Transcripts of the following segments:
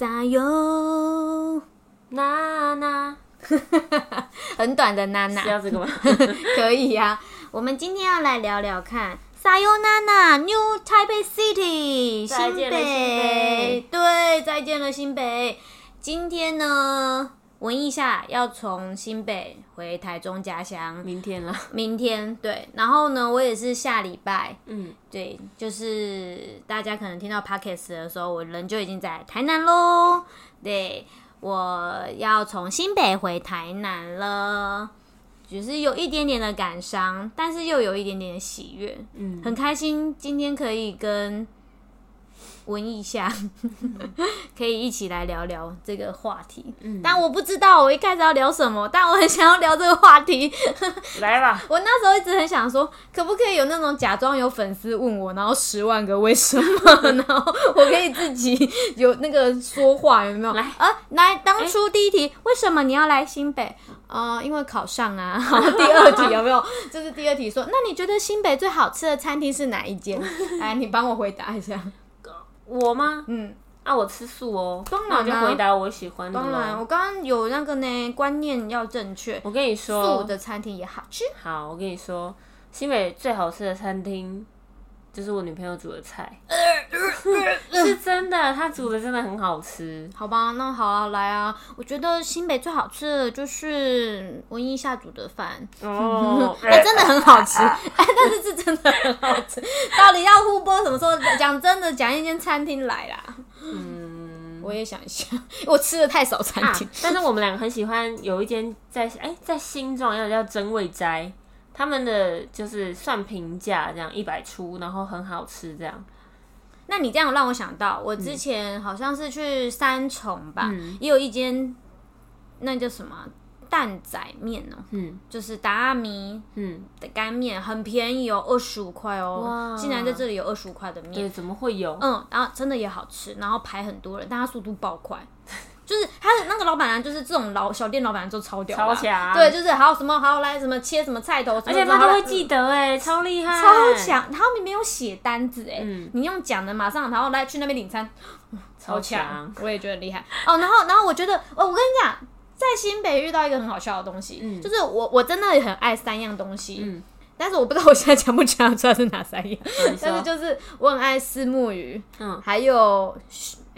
撒哟，娜娜 很短的娜娜需，要这个吗？可以呀、我们今天要来聊聊看。撒哟娜娜，New Taipei City，新北对，再见了新北。今天呢，文艺下要从新北回台中家乡，明天了，明天对，然后呢，我也是下礼拜，嗯，对，就是大家可能听到 podcast 的时候，我人就已经在台南喽。对，我要从新北回台南了，只是有一点点的感伤，但是又有一点点的喜悦，嗯，很开心今天可以跟文艺下可以一起来聊聊这个话题。嗯但我不知道我一开始要聊什么，但我很想要聊这个话题。来吧，我那时候一直很想说，可不可以有那种假装有粉丝问我，然后十万个为什么，然后我可以自己有那个说话，有没有？来啊，来，当初第一题，为什么你要来新北？呃，因为考上啊。好，第二题有没有？就是第二题说，那你觉得新北最好吃的餐厅是哪一间？来，你帮我回答一下。我吗？嗯，啊，我吃素哦，当然就啊回答我喜欢的当然，我刚刚有那个呢，观念要正确，我跟你说。素，的餐厅也好吃。好，我跟你说，新北最好吃的餐厅就是我女朋友煮的菜，是真的，她煮的真的很好吃。好吧，那好啊，来啊！我觉得新北最好吃的就是文一下煮的饭，哦，哎、真的很好吃，哎，但是是真的很好吃。到底要互播什么时候？讲真的，讲一间餐厅来啦。嗯我也想一下，我吃的太少餐啊厅。，但是我们两个很喜欢有一间在哎、在新庄，要叫真味斋，他们的就是算平价这样一百出，然后很好吃这样。那你这样让我想到，我之前好像是去三重吧，嗯也有一间那叫什么蛋仔面哦、嗯就是达阿米嗯，的干面，很便宜哦，二十五块哦，竟然在这里有二十五块的面。对，怎么会有？嗯，然后真的也好吃，然后排很多人，但它速度爆快，就是他的那个老板娘，就是这种老小店老板娘都超屌超强对，就是还有什么还有来什么切什么菜头，而且他都会记得。得哎、超厉害，超，强，他们没有写单子哎、嗯你用讲的马上，然后来去那边领餐，超超强强，我也觉得很厉害哦。然后，然后我觉得，哦，我跟你讲，在新北遇到一个很好笑的东西，嗯就是我我真的很爱三样东西，嗯，但是我不知道我现在讲不讲得出来是哪三样，但是就是我很爱丝木鱼，嗯，还有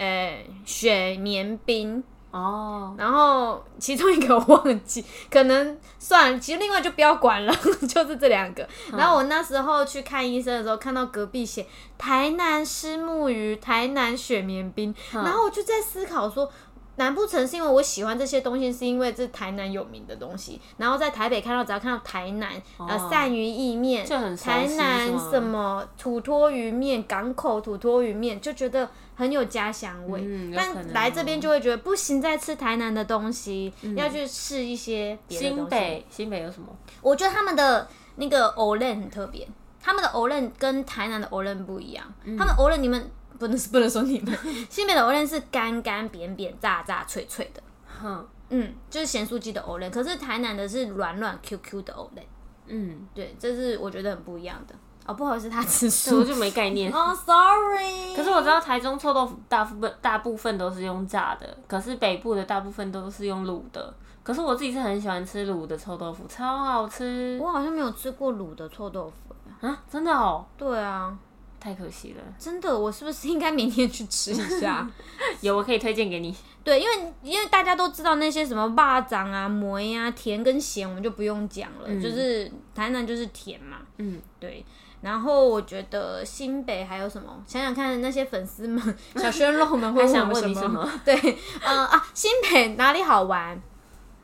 呃雪绵冰，哦，然后其中一个我忘记，可能算了，其实另外就不要管了，就是这两个。然后我那时候去看医生的时候，看到隔壁写台南虱目鱼、台南雪绵冰，然后我就在思考说。难不成是因为我喜欢这些东西，是因为这台南有名的东西，然后在台北看到，只要看到台南、呃哦鳝鱼意面、就很台南什么土托鱼面、港口土托鱼面，就觉得很有家乡味。但来这边就会觉得不行，再吃台南的东西，要去试一些别的东西。新北新北有什么？我觉得他们的那个 e n 很特别，他们的 e n 跟台南的 e n 不一样。嗯他们 e n 你们不能不能说你们，新北的 e n 是干干扁扁、炸炸脆脆的，哼，嗯，就是咸酥鸡的 e n 可是台南的是软软 Q Q 的 e n 嗯，对，这是我觉得很不一样的。哦，不好意思，他吃素。就没概念。哦，sorry。可是我知道台中臭豆腐大部分大部分都是用炸的，可是北部的大部分都是用卤的。可是我自己是很喜欢吃卤的臭豆腐，超好吃我好像没有吃过卤的臭豆腐。啊！真的哦，对啊，太可惜了。真的，我是不是应该明天去吃一下？有，我可以推荐给你。对，因为因为大家都知道那些什么霸掌啊、梅啊、甜跟咸，我们就不用讲了，就是台南就是甜嘛。嗯，对。然后我觉得新北还有什么？想想看，那些粉丝们、小鲜肉们会想问我什问你什么？对，呃啊，新北哪里好玩？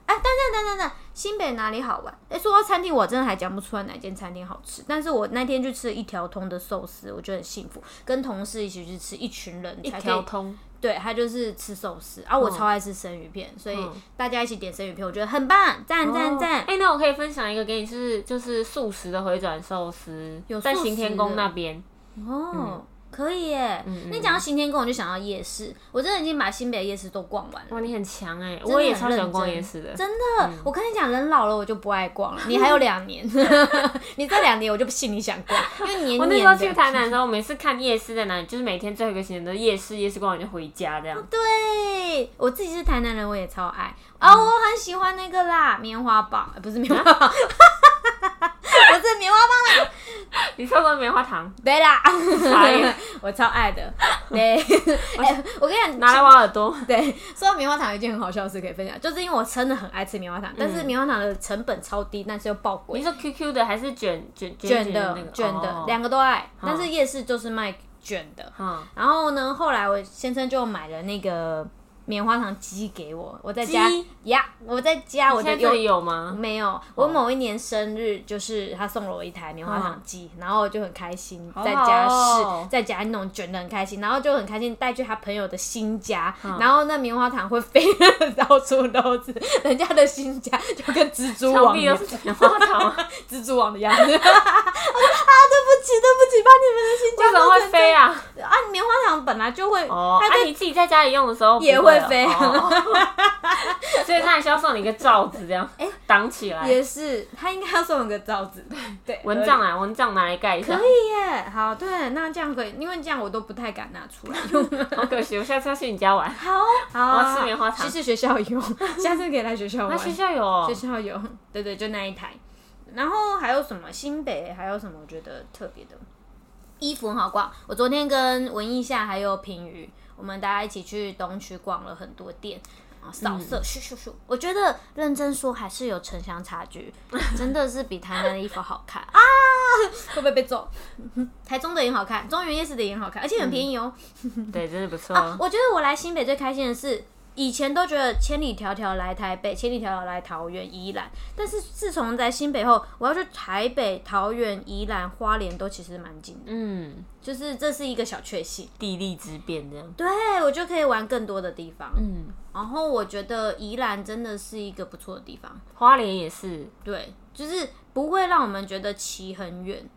哎，等等等等等，新北哪里好玩？哎，说到餐厅，我真的还讲不出来哪间餐厅好吃。但是我那天去吃了一条通的寿司，我觉得很幸福，跟同事一起去吃，一群人一。条通，对，他就是吃寿司，啊，我嗯超爱吃生鱼片，所以嗯大家一起点生鱼片，我觉得很棒，赞赞赞哎、。那我可以分享一个给你，是就是素食的回转寿司有，在行天宫那边。哦，可以耶。嗯你讲到新天宫，我就想到夜市，我真的已经把新北夜市都逛完了。哇，你很强哎，我也超喜欢逛夜市的。真的，我跟你讲，人老了我就不爱逛了。你还有两年，你这两年我就不信你想逛，因为年我那时候年。去台南的时候，每次看夜市在哪里，就是每天最后一个行程都夜市，夜市逛完就回家这样。对，我自己是台南人，我也超爱啊、我很喜欢那个啦，棉花棒，呃不是棉花棒，不是棉花棒啦，你说过棉花糖，对啦。我超爱的。对，哎我跟你讲，拿来挖耳朵。对，说到棉花糖，有一件很好笑的事可以分享，就是因为我真的很爱吃棉花糖，但是棉花糖的成本超低，但是又爆贵。你，说 QQ 的还是卷卷卷的卷的哦。两个都爱，但是夜市就是卖卷的。嗯，然后呢，后来我先生就买了那个棉花糖机给我，我在家鸡呀，我在家我在这里有吗？没有，我某一年生日就是他送了我一台棉花糖机，然后我就很开心，在家试，哦在家弄卷的很开心，然后就很开心带去他朋友的新家，嗯然后那棉花糖会飞得到处都是，人家的新家就跟蜘蛛网一样，是棉花糖，蜘蛛网的样子。啊，对不起，对不起，把你们的新家为什么会飞啊？啊？棉花糖本来就会，哦，啊，你自己在家里用的时候也会会飞哦 所以他还需要送你一个罩子，这样哎挡起来。也是，他应该要送我个罩子，对，蚊帐啊，蚊帐拿来盖一下可。以耶，好，对，那这样可以，因为这样我都不太敢拿出来用。好可惜，我下次要去你家玩。好，好我啊，要吃棉花糖其实学校有，下次可以来学校那玩。学校有哦学校有，对对，就那一台。然后还有什么？新北还有什么？我觉得特别的衣服很好逛。我昨天跟文艺夏还有平宇，我们大家一起去东区逛了很多店。啊，扫色，咻咻咻！我觉得认真说还是有城乡差距，真的是比台南的衣服好看啊！会不会被揍？台中的也好看，中原夜市的也好看，而且很便宜哦。对，真的不错。我觉得我来新北最开心的是，以前都觉得千里迢迢来台北，千里迢迢来桃园、宜兰，但是自从在新北后，我要去台北、桃园、宜兰、花莲都其实蛮近的，嗯，就是这是一个小确幸。地利之变这样。对我就可以玩更多的地方，嗯，然后我觉得宜兰真的是一个不错的地方，花莲也是。对，就是不会让我们觉得骑很远、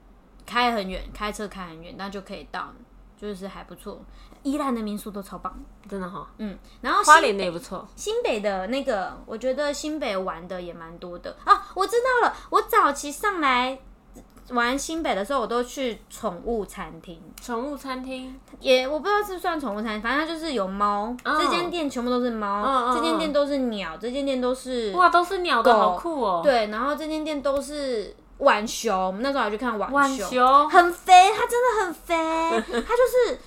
开很远、开车开很远，那就可以到，就是还不错。宜兰的民宿都超棒，真的哈，嗯，然后花莲的也不错。新北的那个，我觉得新北玩的也蛮多的啊。我知道了，我早期上来玩新北的时候，我都去宠物餐厅，宠物餐厅，也我不知道是算宠物餐厅，反正它就是有猫。哦这间店全部都是猫，这间店都是鸟，这间店都是哇，都是鸟的，好酷哦。，对，然后这间店都是浣熊。我们那时候还去看浣熊，很肥，它真的很肥，它就是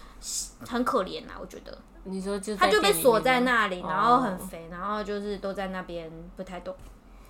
很可怜啊，我觉得。你说就他就被锁在那。里，然后很哦肥，然后就是都在那边不太动，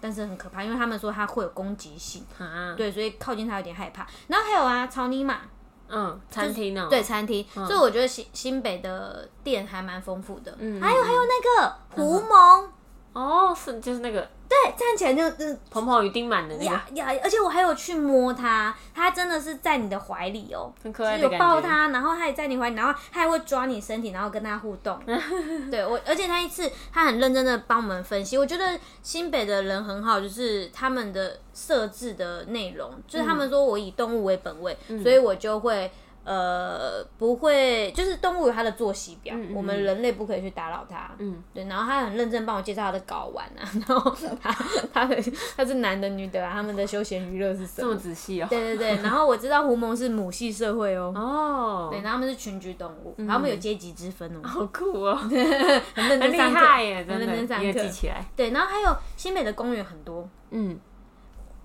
但是很可怕，因为他们说他会有攻击性，啊，对，所以靠近他有点害怕。然后还有啊，草泥马，嗯，餐厅呢？对，，餐厅，所以我觉得新新北的店还蛮丰富的。嗯还有还有那个狐獴，哦，是就是那个对，站起来就就是蓬蓬与丁满的那个，呀呀，而且我还有去摸它，它真的是在你的怀里哦。很可爱的感觉。抱它，然后它也在你怀里，然后它还会抓你身体，然后跟它互动。对我，而且那一次它很认真的帮我们分析，我觉得新北的人很好，就是他们的设置的内容，就是他们说我以动物为本位，嗯所以我就会。呃，不会，就是动物有它的作息表，嗯嗯我们人类不可以去打扰它。嗯，对，然后他很认真帮我介绍他的睾丸啊，然后他他的他是男的女的啊，他们的休闲娱乐是什么？这么么？仔细哦。对对对，然后我知道狐獴是母系社会哦，哦，对，然后他们是群居动物，然后他们有阶级之分哦，好酷哦，很厉真上课，害耶，真很认真上课。记起来。对，然后还有新北的公园很多，嗯，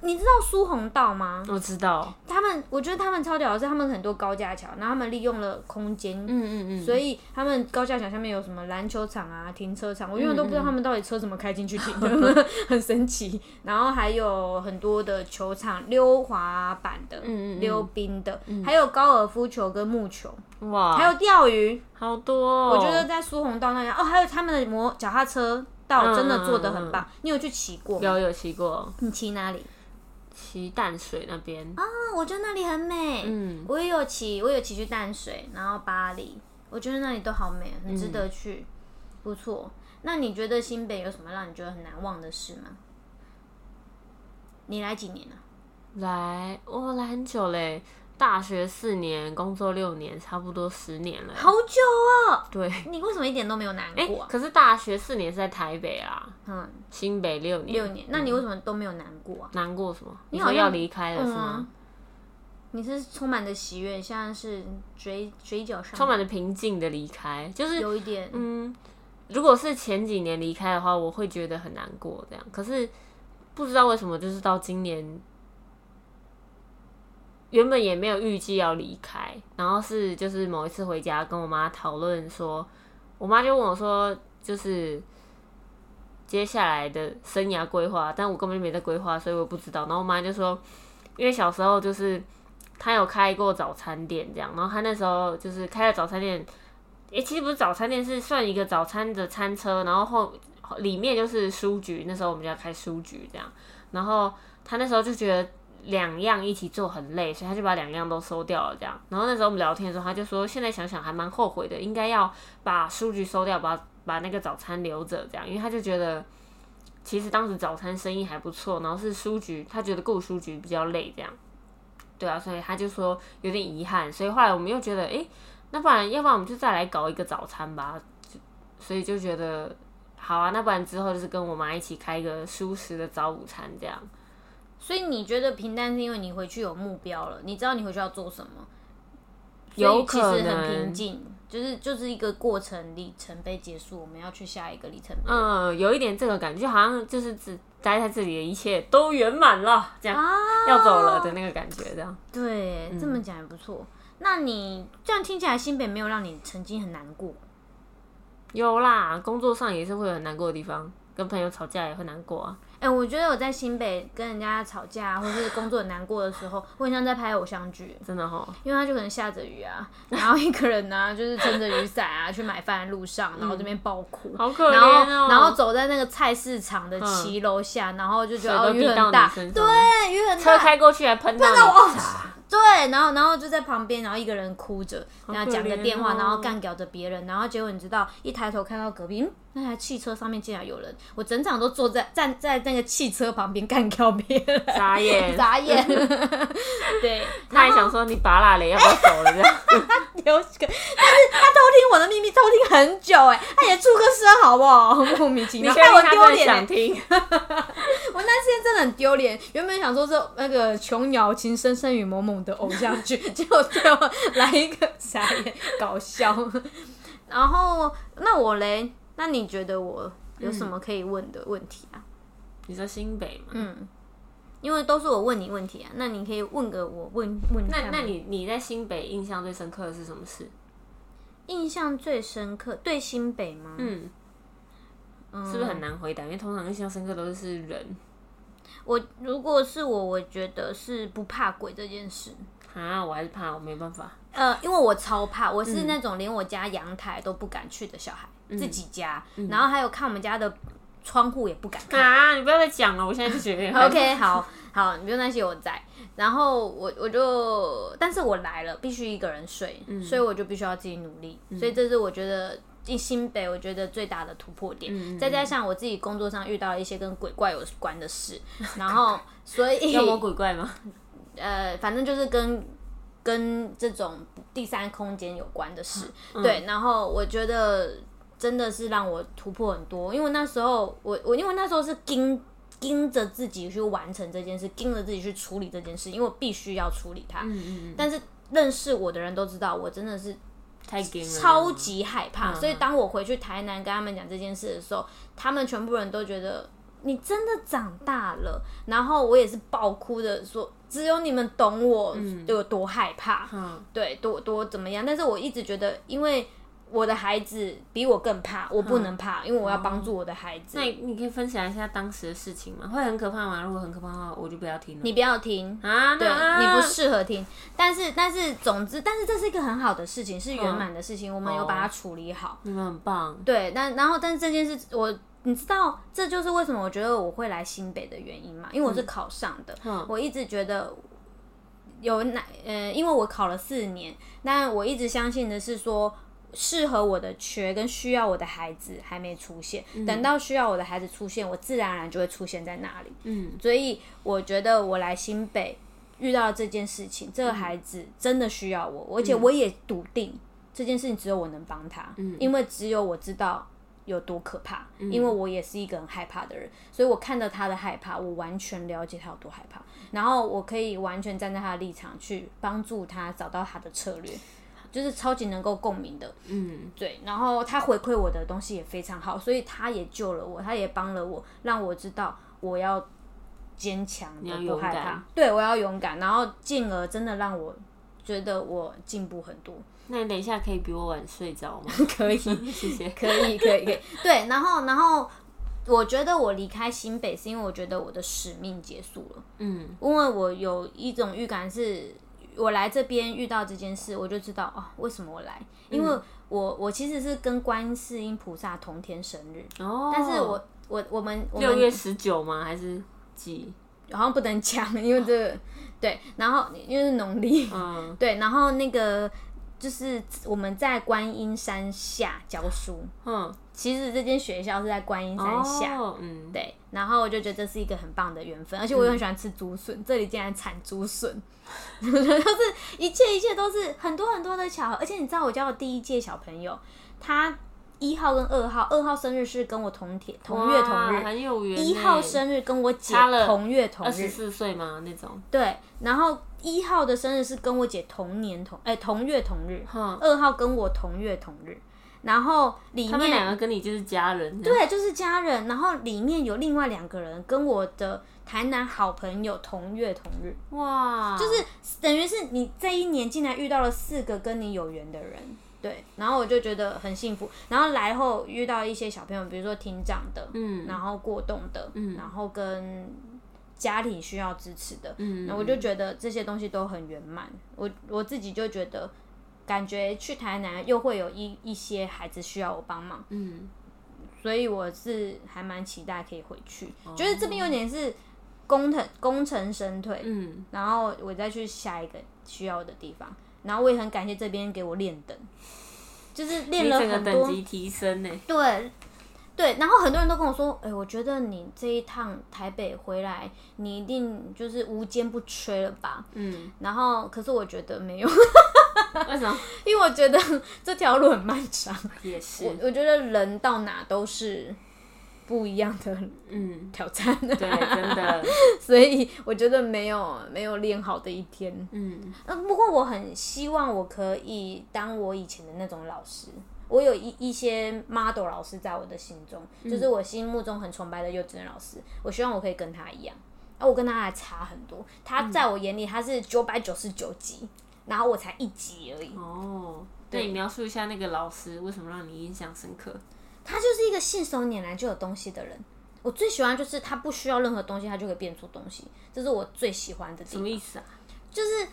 你知道苏红道吗？我知道。他们我觉得他们超屌的是，他们很多高架桥，然后他们利用了空间。嗯嗯嗯，所以他们高架桥下面有什么篮球场啊、停车场，我永远都不知道他们到底车怎么开进去停的，很神奇。然后还有很多的球场，溜滑板的、嗯嗯嗯溜冰的，还有高尔夫球跟木球，哇，还有钓鱼。好多哦。我觉得在苏红道那边哦，还有他们的摩脚踏车道嗯真的做的很棒。你有去骑过？有有骑过，你骑哪里？骑淡水那边。啊，我觉得那里很美。嗯，我也有骑，我有骑去淡水，然后巴黎，我觉得那里都好美，很值得嗯去，不错。那你觉得新北有什么让你觉得很难忘的事吗？你来几年了、来，我来很久嘞。大学四年，工作六年，差不多十年了。好久哦！对，你为什么一点都没有难哎、过啊？可是大学四年是在台北啊，嗯，新北六年，六年，那你为什么都没有难过啊？难过什么？你好像说要离开了是嗯啊吗？你是充满着喜悦，现在是嘴嘴角上充满着平静的离开，就是有一点，嗯，如果是前几年离开的话，我会觉得很难过这样。可是不知道为什么，就是到今年，原本也没有预计要离开，然后是就是某一次回家跟我妈讨论说，我妈就问我说，就是接下来的生涯规划，但我根本就没在规划，所以我不知道。然后我妈就说，因为小时候就是她有开过早餐店这样，然后她那时候就是开了早餐店。诶、其实不是早餐店，是算一个早餐的餐车，然后后里面就是书局。那时候我们家开书局这样，然后她那时候就觉得两样一起做很累，所以他就把两样都收掉了这样。然后那时候我们聊天的时候，他就说现在想想还蛮后悔的，应该要把书局收掉，把把那个早餐留着这样，因为他就觉得其实当时早餐生意还不错，然后是书局，他觉得顾书局比较累这样。对啊，所以他就说有点遗憾，所以后来我们又觉得，诶。那不然，要不然我们就再来搞一个早餐吧。所以就觉得好啊，那不然之后就是跟我妈一起开一个舒适的早午餐这样。所以你觉得平淡是因为你回去有目标了，你知道你回去要做什么，有所以其可实很平，静，就是就是一个过程里程碑结束，我们要去下一个里程碑。嗯，有一点这个感觉，就好像就是只待在这里的一切都圆满了，这样、啊，要走了的那个感觉，这样。对，这么讲也不错。那你这样听起来，新北没有让你曾经很难过。有啦，工作上也是会有很难过的地方，跟朋友吵架也会难过啊。哎、我觉得我在新北跟人家吵架，或是工作很难过的时候，我很像在拍偶像剧，真的哈，因为他就可能下着雨啊，然后一个人呢、就是撑着雨伞啊去买饭的路上，然后这边爆哭，好可怜然后哦。然后走在那个菜市场的骑楼下，然后就觉得雨很大，对，雨很车大，开过去还喷到我，对，然后然后就在旁边，然后一个人哭着，然后讲着电话，哦然后干掉着别人，然后结果你知道，一抬头看到隔壁，嗯，那台汽车上面竟然有人，我整场都坐在站在那个汽车旁边干掉别人，傻眼，眨眼，对，他还想说你拔蜡嘞，要不要走了这样？有 个，但是他偷听我的秘密，偷听很久，哎，他也出个声好不好？莫名其妙，害我丢脸欸，想听？我那天真的很丢脸。原本想说是那个琼瑶情深深雨蒙蒙的偶像剧，结果最后来一个傻眼搞笑。然后那我嘞，那你觉得我有什么可以问的问题啊？你说新北吗？嗯，因为都是我问你问题啊，那你可以问个我问问看吗。那那你你在新北印象最深刻的是什么事？印象最深刻对新北吗？嗯，是不是很难回答？因为通常印象深刻都是人我如果是我，我觉得是不怕鬼这件事。啊，我还是怕，我没办法。呃，因为我超怕，我嗯是那种连我家阳台都不敢去的小孩，自己家，然后还有看我们家的窗户也不敢看。啊！你不要再讲了，我现在就觉得有点害怕 OK，好好，你不用担心我在。然后我我就，但是我来了，必须一个人睡，嗯所以我就必须要自己努力。所以这是我觉得进新北，我觉得最大的突破点。嗯再加上我自己工作上遇到一些跟鬼怪有关的事，然后所以 妖魔鬼怪吗？呃，反正就是跟跟这种第三空间有关的事，嗯对。然后我觉得真的是让我突破很多，因为那时候我我因为那时候是盯盯着自己去完成这件事，盯着自己去处理这件事，因为我必须要处理它。嗯嗯嗯，但是认识我的人都知道，我真的是太惊，超级害怕，嗯。所以当我回去台南跟他们讲这件事的时候，他们全部人都觉得你真的长大了，然后我也是爆哭的说，只有你们懂我有多害怕，嗯，对，多多怎么样？但是我一直觉得，因为我的孩子比我更怕，我不能怕，因为我要帮助我的孩子。那你你可以分享一下当时的事情吗？会很可怕吗？如果很可怕的话，我就不要听了。你不要听，啊，对那你不适合听。但是，但是，总之，但是这是一个很好的事情，是圆满的事情，我们有把它处理好。你们很棒，对，但然后但是这件事我。你知道，这就是为什么我觉得我会来新北的原因嘛？因为我是考上的，嗯我一直觉得有哪呃，因为我考了四年，那我一直相信的是说，适合我的缺跟需要我的孩子还没出现，等到需要我的孩子出现，我自然而然就会出现在那里。嗯，所以我觉得我来新北遇到这件事情，这个孩子真的需要我，而且我也笃定这件事情只有我能帮他，因为只有我知道有多可怕，因为我也是一个很害怕的人，所以我看到他的害怕，我完全了解他有多害怕，然后我可以完全站在他的立场去帮助他找到他的策略。就是超级能够共鸣的，嗯，对。然后他回馈我的东西也非常好，所以他也救了我，他也帮了我，让我知道我要坚强，不害怕。对，我要勇敢，然后进而真的让我觉得我进步很多。那你等一下可以比我晚睡着吗？可以，谢谢。可以，可以，可以。对，然后，然后我觉得我离开新北是因为我觉得我的使命结束了。嗯，因为我有一种预感是。我来这边遇到这件事，我就知道哦，为什么我来？因为我我其实是跟观世音菩萨同天生日哦，但是我我我们六月十九吗？还是几？好像不能讲，因为这个 对，然后因为是农历，嗯，对，然后那个。就是我们在观音山下教书，嗯，其实这间学校是在观音山下，嗯，对，然后我就觉得这是一个很棒的缘分，而且我又很喜欢吃竹笋，这里竟然产竹笋，就是一切一切都是很多很多的巧合，而且你知道我教的第一届小朋友，他。一号跟二号，二号生日是跟我同天同月同日，很有缘。一号生日跟我姐同月同日，二十四岁吗？那种。对，然后一号的生日是跟我姐同年同，哎，同月同日。二号跟我同月同日，然后里面他们两个跟你就是家人。对，就是家人。然后里面有另外两个人跟我的台南好朋友同月同日。哇，就是等于是你这一年竟然遇到了四个跟你有缘的人。对，然后我就觉得很幸福。然后来后遇到一些小朋友，比如说听障的，嗯，然后过动的，嗯，然后跟家庭需要支持的，嗯，那我就觉得这些东西都很圆满。我我自己就觉得，感觉去台南又会有一一些孩子需要我帮忙，嗯，所以我是还蛮期待可以回去。觉得这边有点是功成功成身退，嗯，然后我再去下一个需要的地方。然后我也很感谢这边给我练等，就是练了很多等级提升呢。对对，然后很多人都跟我说：“哎，我觉得你这一趟台北回来，你一定就是无坚不摧了吧？”嗯，然后可是我觉得没有，为什么？因为我觉得这条路很漫长。也是，我我觉得人到哪都是。不一样的嗯。挑战，对，真的，所以我觉得没有没有练好的一天，嗯，呃，不过我很希望我可以当我以前的那种老师，我有一一些 model 老师在我的心中，就是我心目中很崇拜的幼稚园老师，我希望我可以跟他一样，啊，我跟他还差很多，他在我眼里他是九百九十九级，然后我才一级而已。哦，那你描述一下那个老师为什么让你印象深刻？他就是一个信手拈来就有东西的人。我最喜欢就是他不需要任何东西，他就可以变出东西，这是我最喜欢的。什么意思啊？就是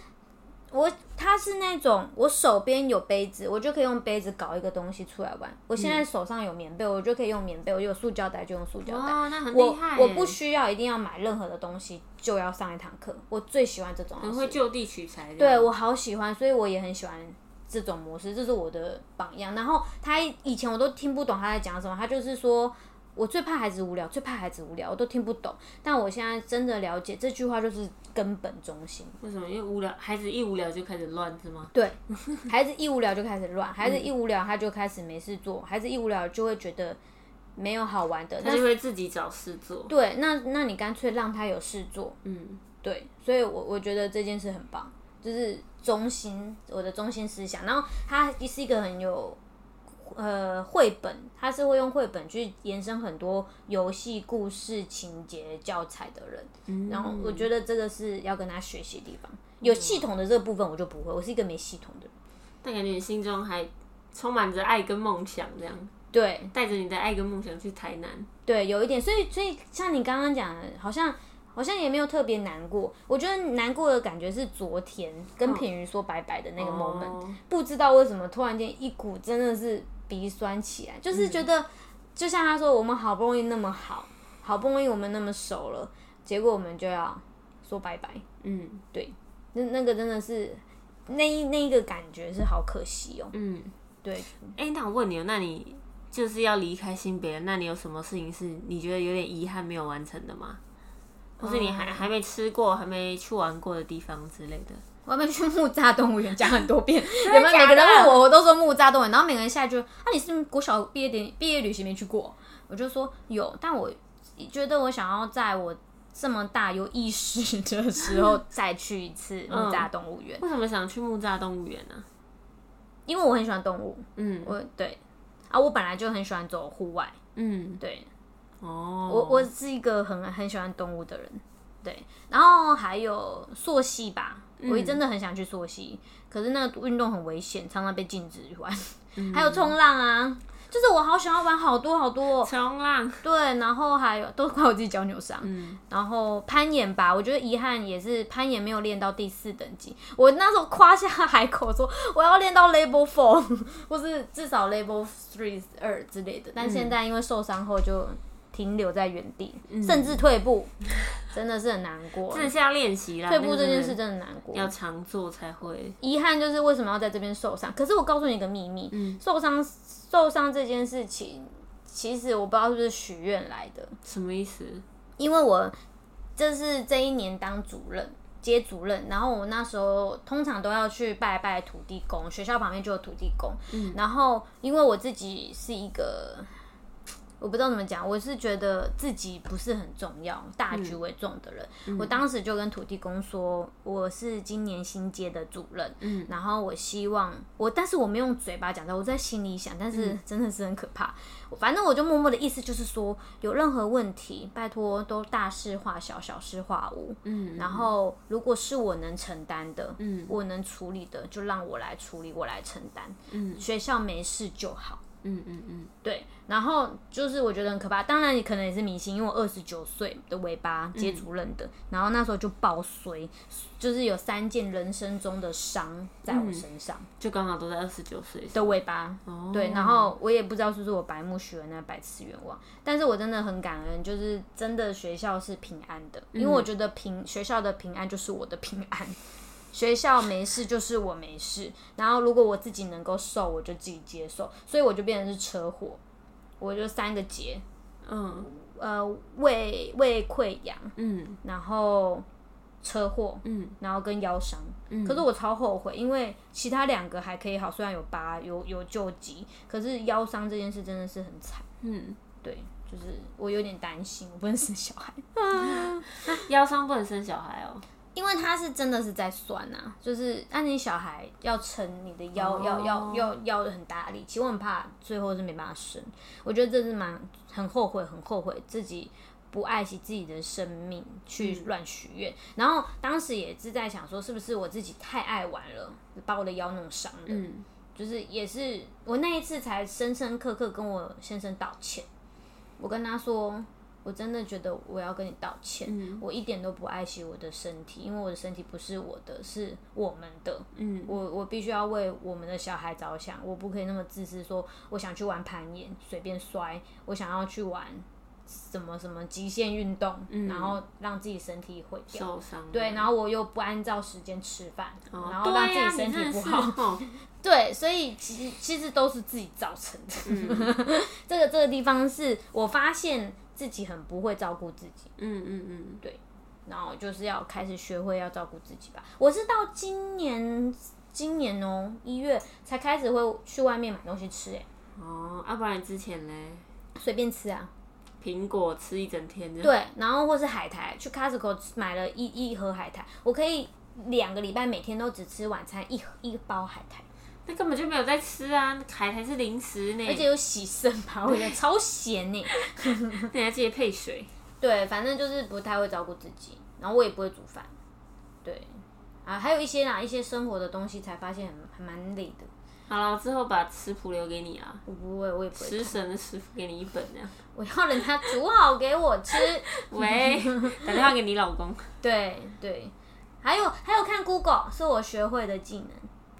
我他是那种我手边有杯子，我就可以用杯子搞一个东西出来玩。我现在手上有棉被，我就可以用棉被；我有塑胶袋就用塑胶袋。哦那很厉害。我我不需要一定要买任何的东西就要上一堂课。我最喜欢这种。很会就地取材。对我好喜欢，所以我也很喜欢。这种模式，这是我的榜样。然后他以前我都听不懂他在讲什么，他就是说我最怕孩子无聊，最怕孩子无聊，我都听不懂。但我现在真的了解这句话就是根本中心。为什么？因为无聊，孩子一无聊就开始乱，是吗？对，孩子一无聊就开始乱，孩子一无聊他就开始没事做，孩子一无聊就会觉得没有好玩的，他就会自己找事做。对，那那你干脆让他有事做。嗯，对，所以我我觉得这件事很棒。就是中心，我的中心思想。然后他是一个很有呃绘本，他是会用绘本去延伸很多游戏、故事情节、教材的人。然后我觉得这个是要跟他学习的地方。有系统的这个部分我就不会，我是一个没系统的人。但感觉你心中还充满着爱跟梦想，这样对，带着你的爱跟梦想去台南。对，有一点。所以，所以像你刚刚讲的，好像。好像也没有特别难过，我觉得难过的感觉是昨天跟品瑜说拜拜的那个 moment，不知道为什么突然间一股真的是鼻酸起来，就是觉得就像他说，我们好不容易那么好，好不容易我们那么熟了，结果我们就要说拜拜。嗯，对，那那个真的是那一那一个感觉是好可惜哦。嗯，对。哎，那我问你，那你就是要离开新北，那你有什么事情是你觉得有点遗憾没有完成的吗？或是你还还没吃过、还没去玩过的地方之类的。我还没去木栅动物园？讲很多遍，有的没有？每个人问我，我都说木栅动物园，然后每个人下来就，啊，你是国小毕业典毕业旅行没去过？我就说有，但我觉得我想要在我这么大有意识的时候再去一次木栅 动物园，为什么想去木栅动物园呢、因为我很喜欢动物，嗯。我对。啊，我本来就很喜欢走户外，嗯，对。哦，我我是一个很很喜欢动物的人，对，然后还有溯溪吧，我真的很想去溯溪，可是那个运动很危险，常常被禁止玩。还有冲浪啊，就是我好想要玩好多好多，冲浪，对，然后还有都怪我自己脚扭伤，嗯，然后攀岩吧，我觉得遗憾也是攀岩没有练到第四等级。我那时候夸下海口说我要练到 level four，或是至少 level three 二之类的，但现在因为受伤后就停留在原地，甚至退步，真的是很难过。真的是要练习啦。退步这件事真的难过。要常做才会。遗憾就是为什么要在这边受伤？可是我告诉你一个秘密，受伤受伤这件事情，其实我不知道是不是许愿来的，什么意思？因为我这是这一年当主任。接主任，然后我那时候通常都要去拜拜土地公，学校旁边就有土地公。然后因为我自己是一个，我不知道怎么讲，我是觉得自己不是很重要，大局为重的人。我当时就跟土地公说，我是今年新接的主任，嗯，然后我希望我，但是我没用嘴巴讲的，我在心里想，但是真的是很可怕。反正我就默默的意思就是说，有任何问题，拜托都大事化小，小事化无，嗯，然后如果是我能承担的，嗯，我能处理的，就让我来处理，我来承担，嗯，学校没事就好。嗯嗯嗯，对，然后就是我觉得很可怕，当然你可能也是迷信，因为我二十九岁的尾巴接主任的，然后那时候就爆衰，就是有三件人生中的伤在我身上、就刚好都在二十九岁。的尾巴，哦对，然后我也不知道是不是我白目许了那百次愿望，但是我真的很感恩，就是真的学校是平安的，因为我觉得平学校的平安就是我的平安。学校没事就是我没事，然后如果我自己能够受，我就自己接受，所以我就变成是车祸，我就三个结，嗯。呃，胃胃溃疡，嗯。然后车祸，嗯。然后跟腰伤。可是我超后悔，因为其他两个还可以好，虽然有疤有有救急，可是腰伤这件事真的是很惨。嗯，对，就是我有点担心，我不能生小孩，腰伤不能生小孩哦。因为他是真的是在酸啊，就是那你小孩要撑你的腰，哦要要要要很大力其实，我很怕最后是没办法生。我觉得这是蛮很后悔，很后悔自己。不爱惜自己的生命去乱许愿，然后当时也是在想说，是不是我自己太爱玩了，把我的腰弄伤了。嗯就是也是我那一次才深深刻刻跟我先生道歉。我跟他说，我真的觉得我要跟你道歉，嗯我一点都不爱惜我的身体，因为我的身体不是我的，是我们的。嗯我我必须要为我们的小孩着想，我不可以那么自私，说我想去玩攀岩，随便摔，我想要去玩什么什么极限运动，然后让自己身体毁掉。受伤。对，然后我又不按照时间吃饭，哦然后让自己身体不好。哦 对，所以其实其实都是自己造成的。这个这个地方是我发现自己很不会照顾自己，嗯嗯嗯，对。然后就是要开始学会要照顾自己吧。我是到今年今年哦一月才开始会去外面买东西吃，哎，哦，要、不然之前嘞，随便吃啊。苹果吃一整天的。对，然后或是海苔，去 Costco 买了一一盒海苔，我可以两个礼拜每天都只吃晚餐一盒一包海苔，那根本就没有在吃啊，还还是零食呢，而且有洗肾吧，我觉得 超咸呢。你还记得配水。对，反正就是不太会照顾自己，然后我也不会煮饭，对，啊，还有一些啦，一些生活的东西，才发现很还蛮累的。好了，之后把食谱留给你啊，我不会，我也不会食神的食谱给你一本这样。我要人家煮好给我吃。喂，打电话给你老公。对对，还有还有看 Google 是我学会的技能。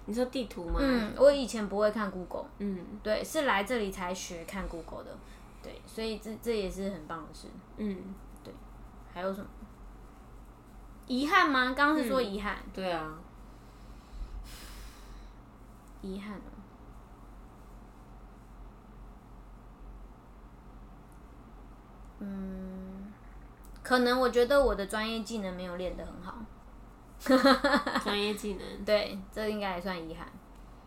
你说地图吗？嗯，我以前不会看 Google，嗯对，是来这里才学看 Google 的。对，所以这这也是很棒的事。嗯，对还有什么？遗憾吗？刚刚是说嗯遗憾，对啊，遗憾哦。嗯，可能我觉得我的专业技能没有练得很好。专业技能，对，这应该还算遗憾。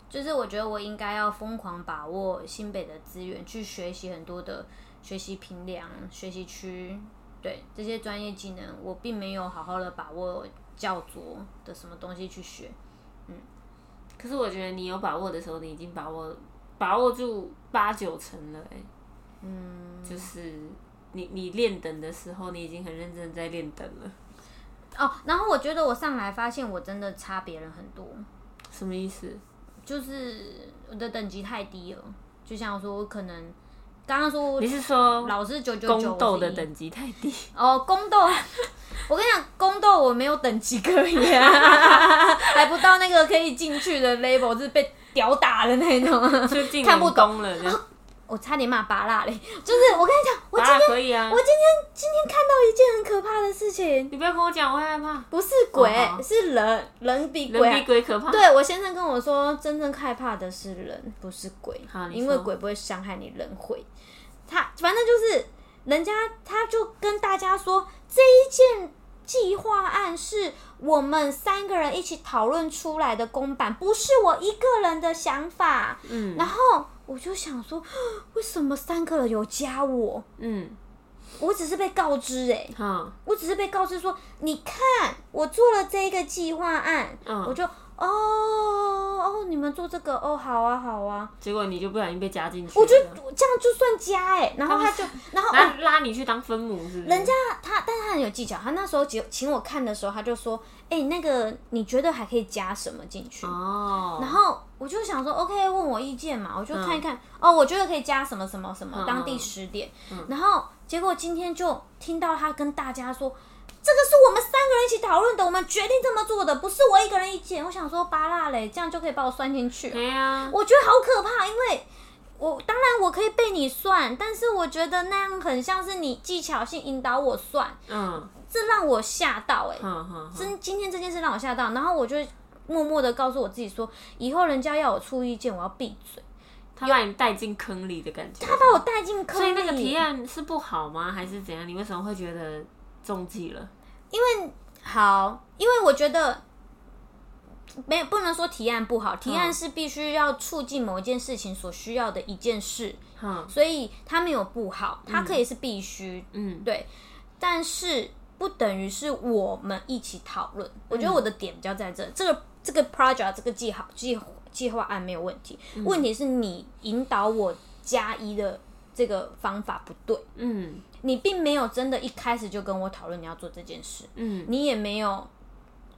就是我觉得我应该要疯狂把握新北的资源，去学习很多的学习平量、学习区，对这些专业技能，我并没有好好的把握教做的什么东西去学。嗯可是我觉得你有把握的时候，你已经把握把握住八九成了、哎，嗯，就是你你练等的时候，你已经很认真在练等了。哦，然后我觉得我上来发现我真的差别人很多，什么意思？就是我的等级太低了。就像说，我可能刚刚说你是说老师九九九宫斗的等级太低？哦，宫斗，我跟你讲，宫斗我没有等级可以啊，还不到那个可以进去的 level，是被屌打的那种。就进看不懂懂了，我差点骂拔辣嘞，就是我跟你讲，我今天可以啊我。今天今天看到一件很可怕的事情，你不要跟我讲，我会害怕。不是鬼，哦好是人，人比鬼比鬼可怕。对我先生跟我说，真正害怕的是人，不是鬼好，你因为说鬼不会伤害你，人会。他反正就是人家他就跟大家说，这一件计划案是我们三个人一起讨论出来的公版，不是我一个人的想法。嗯然后我就想说，为什么三个人有加我？嗯，我只是被告知哎、好，我只是被告知说，你看我做了这个计划案，嗯。我就哦哦，你们做这个哦，好啊好啊，结果你就不小心被加进去。我觉得这样就算加哎、然后他就，然后哦，拉拉你去当分母是不是？人家他，但是他很有技巧，他那时候请请我看的时候，他就说，哎、那个你觉得还可以加什么进去？哦，然后我就想说，OK，问我意见嘛，我就看一嗯看，哦，我觉得可以加什么什么什么，当第十点。嗯然后结果今天就听到他跟大家说，这个是我们三个人一起讨论的，我们决定这么做的，不是我一个人意见。我想说，巴拉嘞，这样就可以把我算进去了。对呀，我觉得好可怕，因为我当然我可以被你算，但是我觉得那样很像是你技巧性引导我算，嗯这让我吓到哎、真今天这件事让我吓到，然后我就默默的告诉我自己说，以后人家要我出意见，我要闭嘴。他把你带进坑里的感觉。他把我带进坑里，所以那个提案是不好吗？还是怎样？你为什么会觉得中计了？因为好，因为我觉得没有不能说提案不好，提案是必须要促进某一件事情所需要的一件事，哼，所以它没有不好，它可以是必须，嗯。对，但是不等于是我们一起讨论。我觉得我的点比较在这，这个这个 project 这个计划计计划案没有问题，问题是你引导我加一的这个方法不对。嗯你并没有真的一开始就跟我讨论你要做这件事，嗯。你也没有，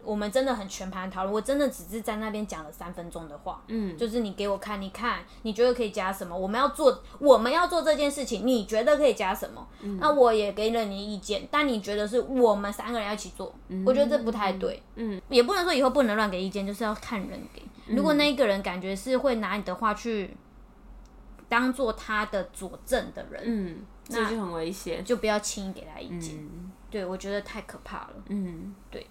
我们真的很全盘讨论，我真的只是在那边讲了三分钟的话，嗯，就是你给我看，你看你觉得可以加什么？我们要做，我们要做这件事情，你觉得可以加什么？嗯。那我也给了你意见，但你觉得是我们三个人要一起做，我觉得这不太对，嗯，也不能说以后不能乱给意见，就是要看人给。如果那一个人感觉是会拿你的话去当做他的佐证的人，嗯，这就很危险。就不要轻易给他意见。嗯对我觉得太可怕了，嗯，对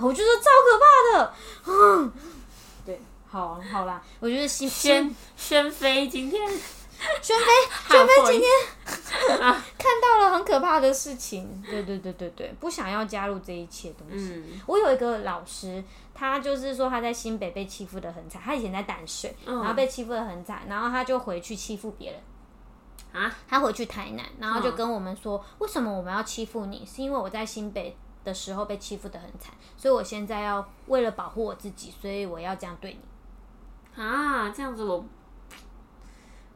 我觉得超可怕的。嗯，对，好好啦，我觉得新轩轩飞今天 宣飞轩飞今天 看到了很可怕的事情，对对对对对，不想要加入这一切东西。嗯我有一个老师，他就是说他在新北被欺负的很惨，他以前在淡水，嗯然后被欺负的很惨，然后他就回去欺负别人。啊，他回去台南，然后就嗯跟我们说，为什么我们要欺负你？是因为我在新北的时候被欺负的很惨，所以我现在要为了保护我自己，所以我要这样对你。啊，这样子我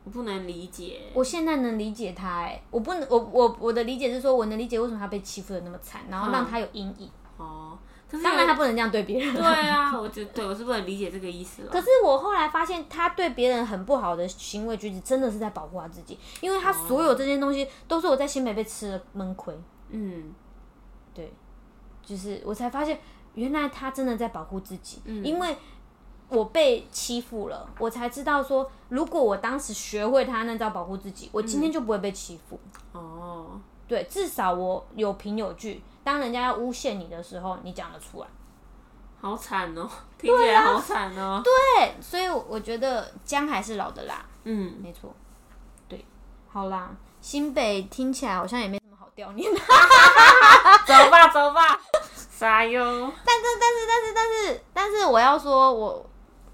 我不能理解。我现在能理解他、哎，我不能，我我我的理解是说，我能理解为什么他被欺负的那么惨，然后让他有阴影。哦，可是当然，他不能这样对别人。对啊，我觉得对我是不能理解这个意思了。可是我后来发现，他对别人很不好的行为举止，真的是在保护他自己，因为他所有这些东西都是我在新北被吃了闷亏。嗯对，就是我才发现，原来他真的在保护自己，嗯因为我被欺负了，我才知道说，如果我当时学会他那招保护自己，我今天就不会被欺负。哦，对，至少我有凭有据，当人家要诬陷你的时候，你讲得出来。好惨哦，听起来好惨哦。对，所以我觉得姜还是老的辣，嗯，没错。对，好啦，新北听起来好像也没什么好掉念的。走吧走吧，撒哟。但是但是但是但是但是我要说我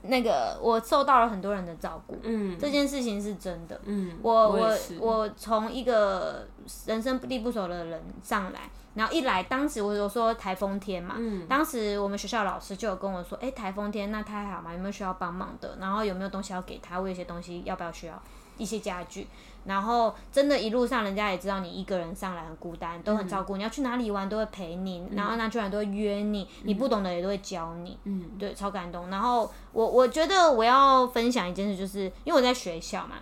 那个我受到了很多人的照顾，嗯这件事情是真的。嗯，我我我从一个人生地不熟的人上来，然后一来，当时我有说台风天嘛，嗯当时我们学校老师就有跟我说，哎、台风天那他还好吗？有没有需要帮忙的？然后有没有东西要给他？我有些东西要不要需要一些家具？然后真的，一路上人家也知道你一个人上来很孤单，都很照顾你，要去哪里玩都会陪你，然后那居然都会约你，你不懂的也都会教你。嗯对，超感动。然后我我觉得我要分享一件事，就是因为我在学校嘛，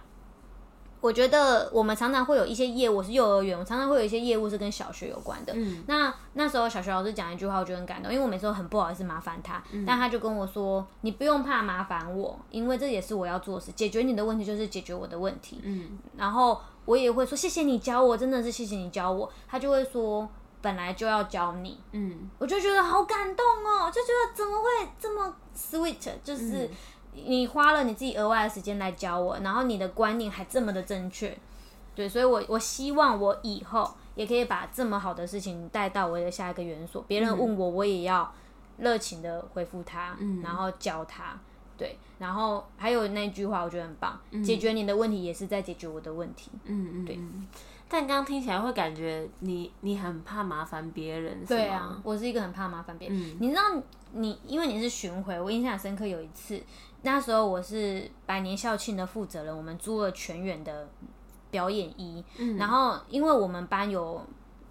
我觉得我们常常会有一些业务，是幼儿园，我常常会有一些业务是跟小学有关的。嗯那那时候小学老师讲一句话，我觉得很感动，因为我每次都很不好意思麻烦他，嗯但他就跟我说：“你不用怕麻烦我，因为这也是我要做的事，解决你的问题就是解决我的问题。”嗯然后我也会说：“谢谢你教我，真的是谢谢你教我。”他就会说：“本来就要教你。”嗯我就觉得好感动哦，就觉得怎么会这么 sweet，就是你花了你自己额外的时间来教我，然后你的观念还这么的正确，对，所以我我希望我以后也可以把这么好的事情带到我的下一个园所，别人问我，我也要热情的回复他，然后教他。对，然后还有那句话，我觉得很棒，解决你的问题也是在解决我的问题。嗯嗯，对。但刚刚听起来会感觉你你很怕麻烦别人，对啊，我是一个很怕麻烦别人。你知道你，因为你是巡回，我印象深刻。有一次，那时候我是百年校庆的负责人，我们租了全员的表演衣，然后因为我们班有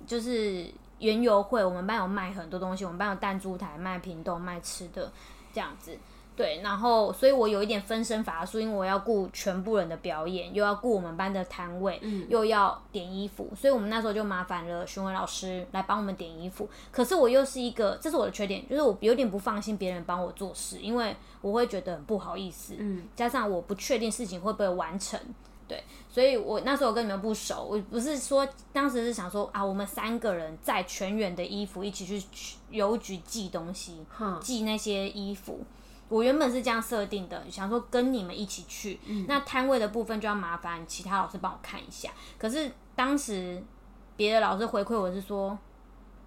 就是园游会，我们班有卖很多东西，我们班有弹珠台、卖平豆、卖吃的这样子。对，然后所以我有一点分身乏术，因为我要顾全部人的表演，又要顾我们班的摊位，又要点衣服，所以我们那时候就麻烦了询问老师来帮我们点衣服。可是我又是一个，这是我的缺点，就是我有点不放心别人帮我做事，因为我会觉得很不好意思，嗯加上我不确定事情会不会完成。对，所以我那时候跟你们不熟，我不是说当时是想说啊，我们三个人在全员的衣服一起去邮局寄东西，哼寄那些衣服。我原本是这样设定的，想说跟你们一起去，那摊位的部分就要麻烦其他老师帮我看一下。可是当时别的老师回馈我是说，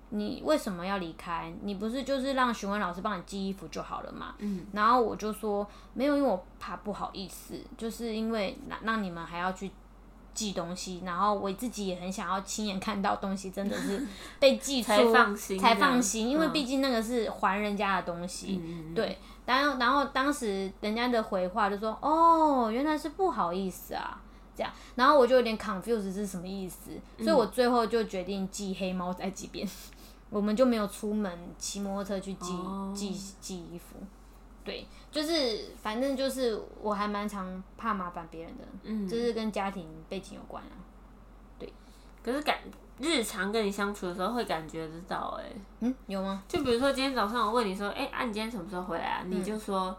你为什么要离开？你不是就是让询问老师帮你寄衣服就好了嘛？嗯，然后我就说没有，因为我怕不好意思，就是因为让让你们还要去寄东西，然后我自己也很想要亲眼看到东西真的是 被寄出才放心才放心，因为嗯毕竟那个是还人家的东西。对，然后然后当时人家的回话就说：“哦，原来是不好意思啊。”这样，然后我就有点 confused 是什么意思，所以我最后就决定寄黑猫在几边，我们就没有出门骑摩托车去寄、哦寄寄衣服。对，就是反正就是我还蛮常怕麻烦别人的，嗯这是跟家庭背景有关啊。对可是感日常跟你相处的时候会感觉得到、哎，嗯，有吗？就比如说今天早上我问你说，哎、啊，你今天什么时候回来啊？你就说，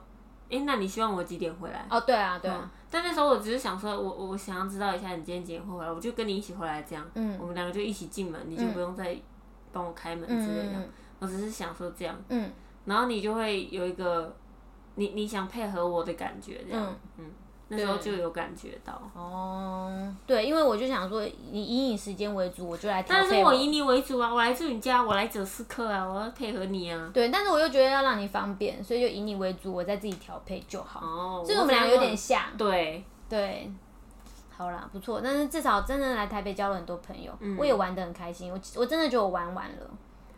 哎、那你希望我几点回来？哦，对啊，对啊，嗯。但那时候我只是想说，我我想要知道一下你今天几点会回来，我就跟你一起回来，这样，嗯。我们两个就一起进门，你就不用再帮我开门嗯之类的。嗯我只是想说这样，嗯。然后你就会有一个你你想配合我的感觉，这样，嗯那时候就有感觉到。哦，对，因为我就想说，以以你时间为主，我就来调但是我以你为主啊，我来住你家，我来者是客啊，我要配合你啊。对，但是我又觉得要让你方便，所以就以你为主，我再自己调配就好。哦，所以我们俩有点像，对，对。好啦，不错，但是至少真的来台北交了很多朋友，嗯我也玩的很开心，我我真的觉得我玩完了，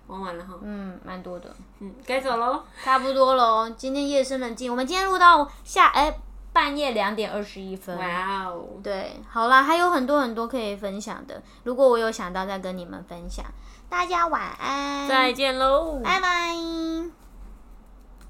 玩完了哈，嗯，蛮多的，嗯，该走喽。差不多喽。今天夜深人静，我们今天录到下哎、半夜两点二十一分，哇哦，对，好啦，还有很多很多可以分享的，如果我有想到再跟你们分享。大家晚安，再见喽。拜拜。